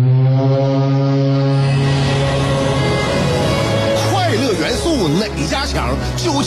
快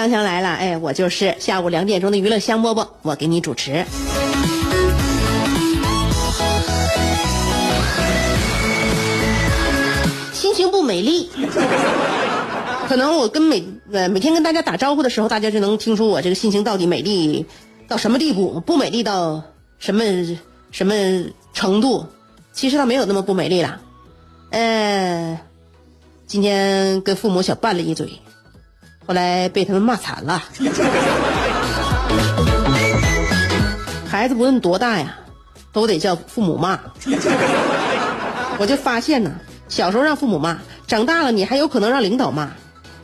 香香来了，哎，我就是下午两点钟的娱乐香饽饽，我给你主持。心情不美丽，可能我跟每呃每天跟大家打招呼的时候，大家就能听出我这个心情到底美丽到什么地步，不美丽到什么什么程度。其实倒没有那么不美丽了，呃，今天跟父母小拌了一嘴。后来被他们骂惨了。孩子不论多大呀，都得叫父母骂。我就发现呢，小时候让父母骂，长大了你还有可能让领导骂。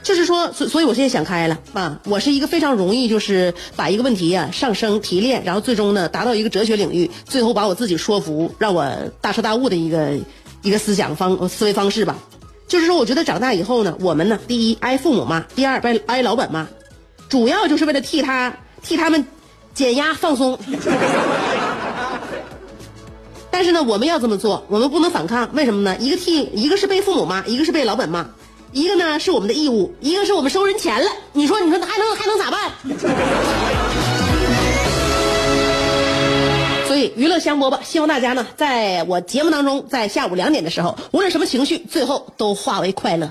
就是说，所所以我现在想开了啊，我是一个非常容易就是把一个问题呀上升提炼，然后最终呢达到一个哲学领域，最后把我自己说服，让我大彻大悟的一个一个思想方思维方式吧。就是说，我觉得长大以后呢，我们呢，第一挨父母骂，第二挨挨老板骂，主要就是为了替他替他们减压放松。但是呢，我们要这么做，我们不能反抗，为什么呢？一个替一个是被父母骂，一个是被老板骂，一个呢是我们的义务，一个是我们收人钱了。你说，你说还能还能咋办？所以娱乐香饽饽，希望大家呢，在我节目当中，在下午两点的时候，无论什么情绪，最后都化为快乐。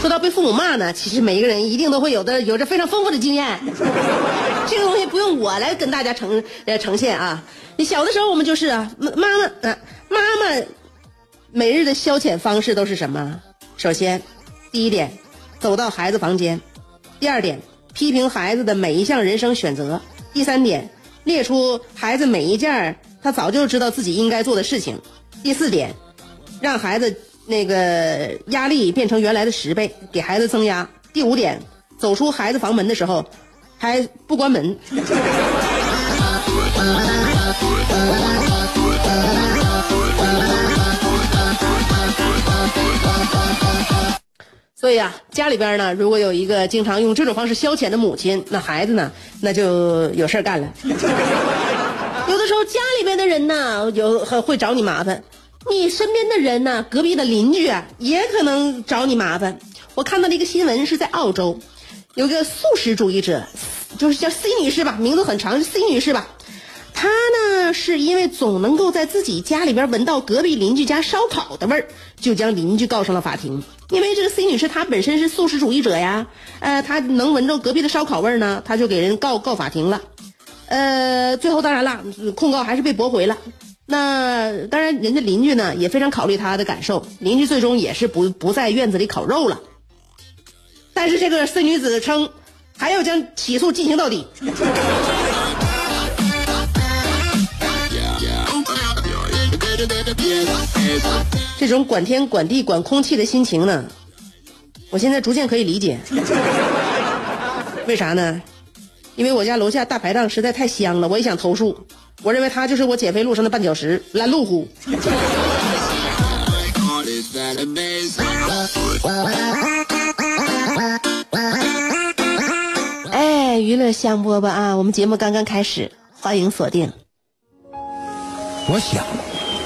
说到被父母骂呢，其实每一个人一定都会有的，有着非常丰富的经验。这个东西不用我来跟大家呈呃呈现啊。你小的时候，我们就是啊，妈妈啊，妈妈每日的消遣方式都是什么？首先，第一点。走到孩子房间，第二点，批评孩子的每一项人生选择；第三点，列出孩子每一件他早就知道自己应该做的事情；第四点，让孩子那个压力变成原来的十倍，给孩子增压；第五点，走出孩子房门的时候还不关门。所以啊，家里边呢，如果有一个经常用这种方式消遣的母亲，那孩子呢，那就有事干了。有的时候家里边的人呢，有会找你麻烦，你身边的人呢，隔壁的邻居啊，也可能找你麻烦。我看到了一个新闻是在澳洲，有个素食主义者，就是叫 C 女士吧，名字很长，是 C 女士吧。她呢，是因为总能够在自己家里边闻到隔壁邻居家烧烤的味儿，就将邻居告上了法庭。因为这个 C 女士她本身是素食主义者呀，呃，她能闻着隔壁的烧烤味儿呢，她就给人告告法庭了，呃，最后当然了，控告还是被驳回了。那当然，人家邻居呢也非常考虑她的感受，邻居最终也是不不在院子里烤肉了。但是这个 C 女子称还要将起诉进行到底。这种管天管地管空气的心情呢，我现在逐渐可以理解。为啥呢？因为我家楼下大排档实在太香了，我也想投诉。我认为它就是我减肥路上的绊脚石，拦路虎。哎，娱乐香饽饽啊，我们节目刚刚开始，欢迎锁定。我想。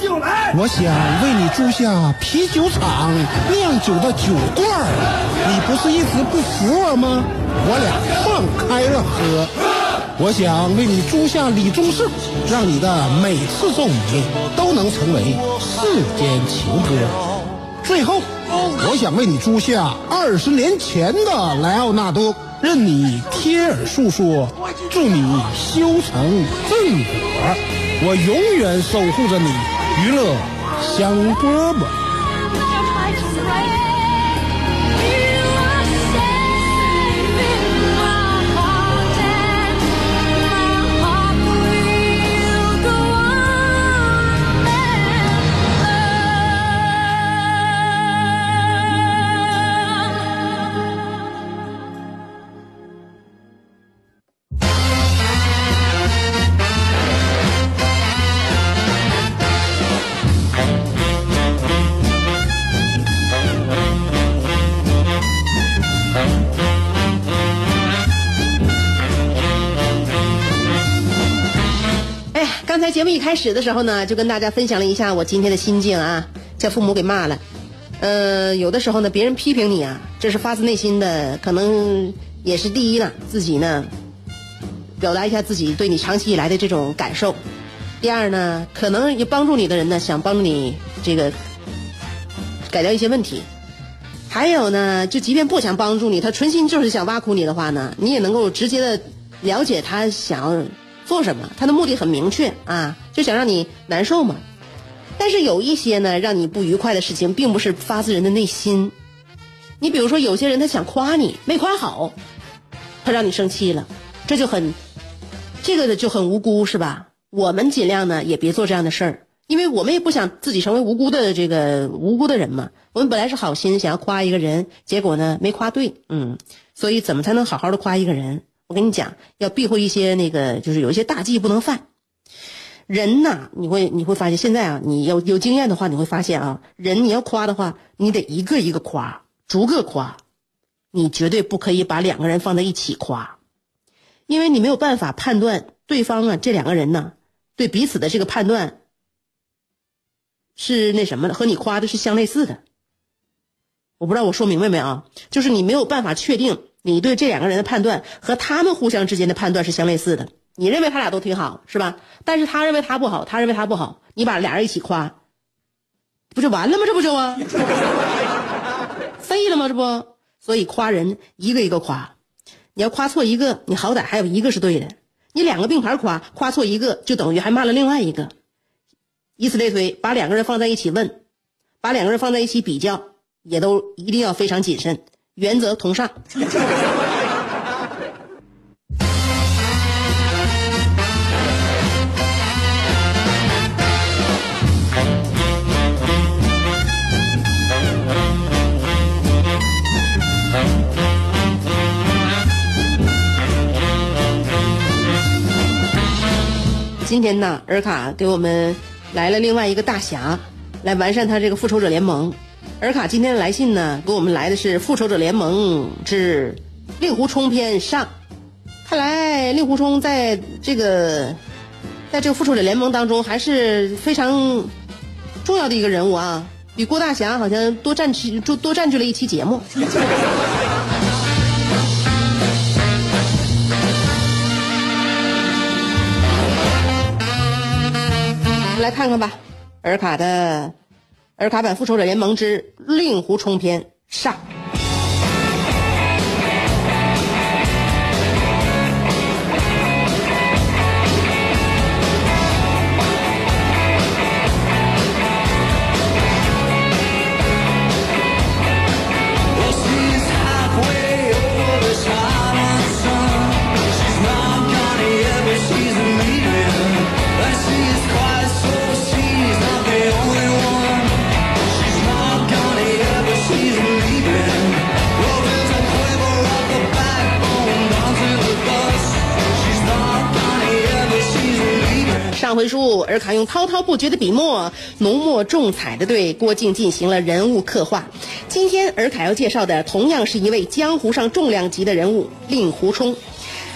酒来！我想为你租下啤酒厂酿酒的酒罐儿，你不是一直不服我吗？我俩放开了喝。我想为你租下李宗盛，让你的每次奏鸣都能成为世间情歌。最后，我想为你租下二十年前的莱奥纳多，任你贴耳诉说，祝你修成正果。我永远守护着你，娱乐香饽饽。开始的时候呢，就跟大家分享了一下我今天的心境啊，叫父母给骂了。呃，有的时候呢，别人批评你啊，这是发自内心的，可能也是第一呢，自己呢，表达一下自己对你长期以来的这种感受。第二呢，可能也帮助你的人呢，想帮助你这个改掉一些问题。还有呢，就即便不想帮助你，他存心就是想挖苦你的话呢，你也能够直接的了解他想做什么，他的目的很明确啊，就想让你难受嘛。但是有一些呢，让你不愉快的事情，并不是发自人的内心。你比如说，有些人他想夸你，没夸好，他让你生气了，这就很，这个就很无辜，是吧？我们尽量呢也别做这样的事儿，因为我们也不想自己成为无辜的这个无辜的人嘛。我们本来是好心想要夸一个人，结果呢没夸对，嗯，所以怎么才能好好的夸一个人？我跟你讲，要避讳一些那个，就是有一些大忌不能犯。人呐，你会你会发现，现在啊，你有有经验的话，你会发现啊，人你要夸的话，你得一个一个夸，逐个夸，你绝对不可以把两个人放在一起夸，因为你没有办法判断对方啊，这两个人呢，对彼此的这个判断是那什么的，和你夸的是相类似的。我不知道我说明白没啊？就是你没有办法确定你对这两个人的判断和他们互相之间的判断是相类似的。你认为他俩都挺好，是吧？但是他认为他不好，他认为他不好，你把俩人一起夸，不就完了吗？这不就啊？废了吗？这不，所以夸人一个一个夸，你要夸错一个，你好歹还有一个是对的。你两个并排夸，夸错一个就等于还骂了另外一个，以此类推，把两个人放在一起问，把两个人放在一起比较，也都一定要非常谨慎，原则同上。今天呢，尔卡给我们来了另外一个大侠，来完善他这个复仇者联盟。尔卡今天的来信呢，给我们来的是《复仇者联盟之令狐冲篇上》。看来令狐冲在这个在这个复仇者联盟当中还是非常重要的一个人物啊，比郭大侠好像多占据多多占据了一期节目。来看看吧，尔卡的而卡版《复仇者联盟之令狐冲篇》上。上回书，尔卡用滔滔不绝的笔墨，浓墨重彩的对郭靖进行了人物刻画。今天尔卡要介绍的，同样是一位江湖上重量级的人物——令狐冲。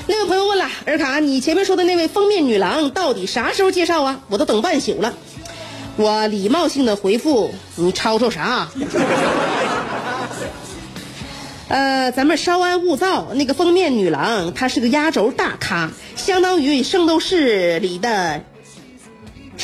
那位朋友问了，尔卡，你前面说的那位封面女郎到底啥时候介绍啊？我都等半宿了。我礼貌性的回复：“你吵吵啥？” 呃，咱们稍安勿躁。那个封面女郎，她是个压轴大咖，相当于《圣斗士》里的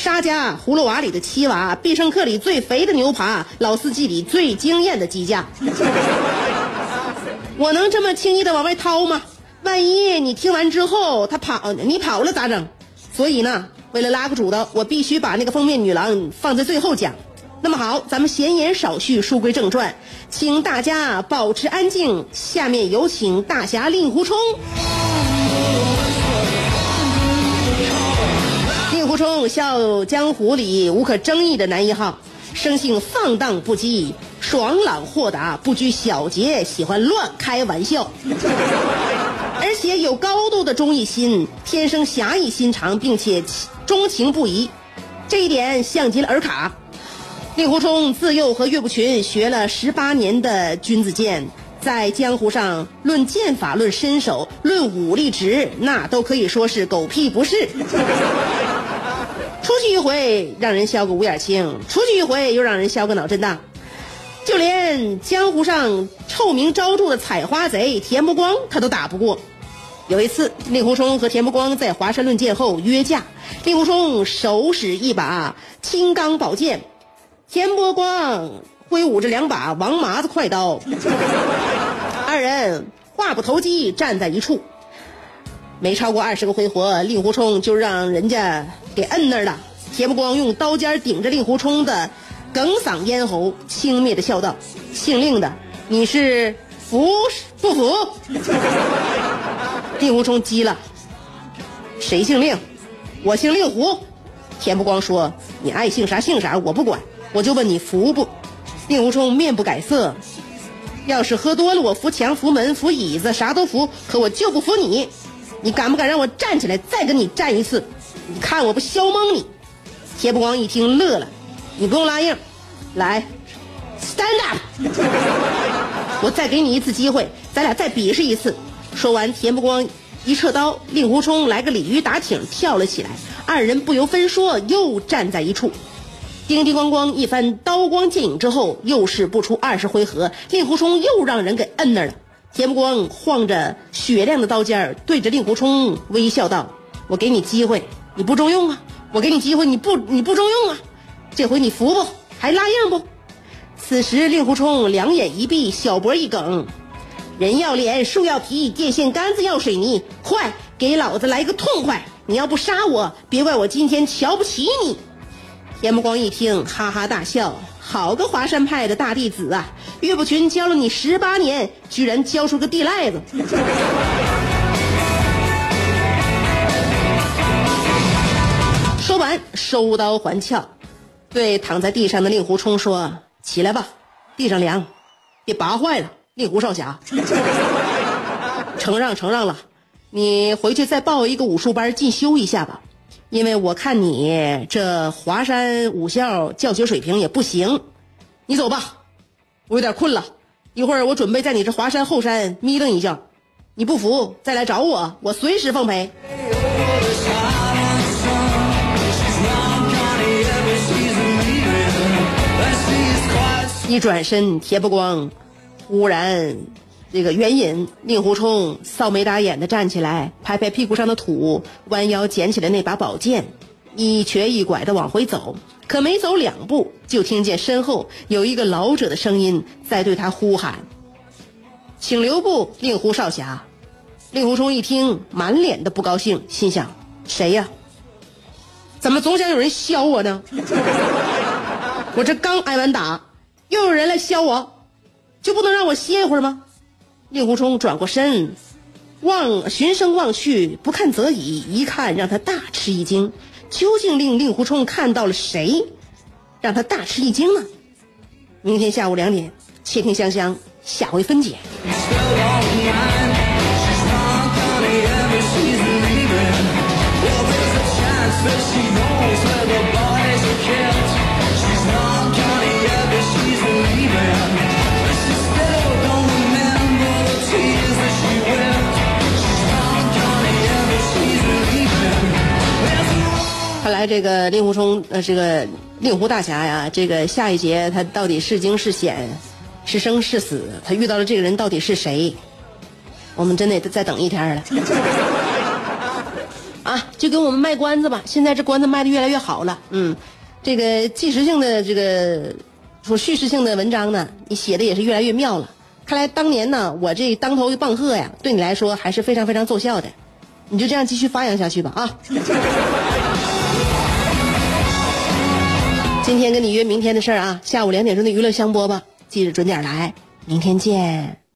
沙家，葫芦娃里的七娃，必胜客里最肥的牛扒，老司机里最惊艳的鸡架。我能这么轻易的往外掏吗？万一你听完之后他跑，你跑了咋整？所以呢，为了拉个主的，我必须把那个封面女郎放在最后讲。那么好，咱们闲言少叙，书归正传，请大家保持安静。下面有请大侠令狐冲。笑江湖里无可争议的男一号，生性放荡不羁，爽朗豁达，不拘小节，喜欢乱开玩笑，而且有高度的忠义心，天生侠义心肠，并且钟情不移，这一点像极了尔卡。令狐冲自幼和岳不群学了十八年的君子剑，在江湖上论剑法、论身手、论武力值，那都可以说是狗屁不是。出去一回让人削个五眼青，出去一回又让人削个脑震荡，就连江湖上臭名昭著的采花贼田伯光他都打不过。有一次，令狐冲和田伯光在华山论剑后约架，令狐冲手使一把青钢宝剑。田伯光挥舞着两把王麻子快刀，二人话不投机站在一处，没超过二十个回合，令狐冲就让人家给摁那儿了。田伯光用刀尖顶着令狐冲的哽嗓咽喉，轻蔑的笑道：“姓令的，你是服不服？” 令狐冲急了：“谁姓令？我姓令狐。”田伯光说：“你爱姓啥姓啥，我不管。”我就问你服不？令狐冲面不改色。要是喝多了，我扶墙、扶门、扶椅子，啥都扶，可我就不服你。你敢不敢让我站起来，再跟你战一次？你看我不削懵你？铁不光一听乐了，你不用拉硬，来，stand up。我再给你一次机会，咱俩再比试一次。说完，田不光一撤刀，令狐冲来个鲤鱼打挺跳了起来，二人不由分说又站在一处。叮叮咣咣一番刀光剑影之后，又是不出二十回合，令狐冲又让人给摁那儿了。田不光晃着雪亮的刀尖儿对着令狐冲微笑道：“我给你机会，你不中用啊！我给你机会，你不你不中用啊！这回你服不？还拉硬不？”此时令狐冲两眼一闭，小脖一梗：“人要脸，树要皮，电线杆子要水泥，快给老子来个痛快！你要不杀我，别怪我今天瞧不起你。”田不光一听，哈哈大笑：“好个华山派的大弟子啊！岳不群教了你十八年，居然教出个地赖子！” 说完，收刀还鞘，对躺在地上的令狐冲说：“起来吧，地上凉，别拔坏了。”令狐少侠，承让承让了，你回去再报一个武术班进修一下吧。因为我看你这华山武校教学水平也不行，你走吧，我有点困了，一会儿我准备在你这华山后山眯瞪一觉，你不服再来找我，我随时奉陪。一转身，铁不光忽然。这个援引令狐冲臊眉打眼的站起来，拍拍屁股上的土，弯腰捡起了那把宝剑，一瘸一拐的往回走。可没走两步，就听见身后有一个老者的声音在对他呼喊：“请留步，令狐少侠。”令狐冲一听，满脸的不高兴，心想：“谁呀？怎么总想有人削我呢？我这刚挨完打，又有人来削我，就不能让我歇一会儿吗？”令狐冲转过身，望循声望去，不看则已，一看让他大吃一惊。究竟令令狐冲看到了谁，让他大吃一惊呢？明天下午两点，且听香香下回分解。这个令狐冲呃这个令狐大侠呀，这个下一节他到底是惊是险，是生是死？他遇到了这个人到底是谁？我们真得再等一天了。啊，就给我们卖关子吧。现在这关子卖的越来越好了。嗯，这个纪实性的这个说叙事性的文章呢，你写的也是越来越妙了。看来当年呢，我这当头一棒喝呀，对你来说还是非常非常奏效的。你就这样继续发扬下去吧啊！今天跟你约明天的事儿啊，下午两点钟的娱乐香饽饽，记得准点儿来，明天见。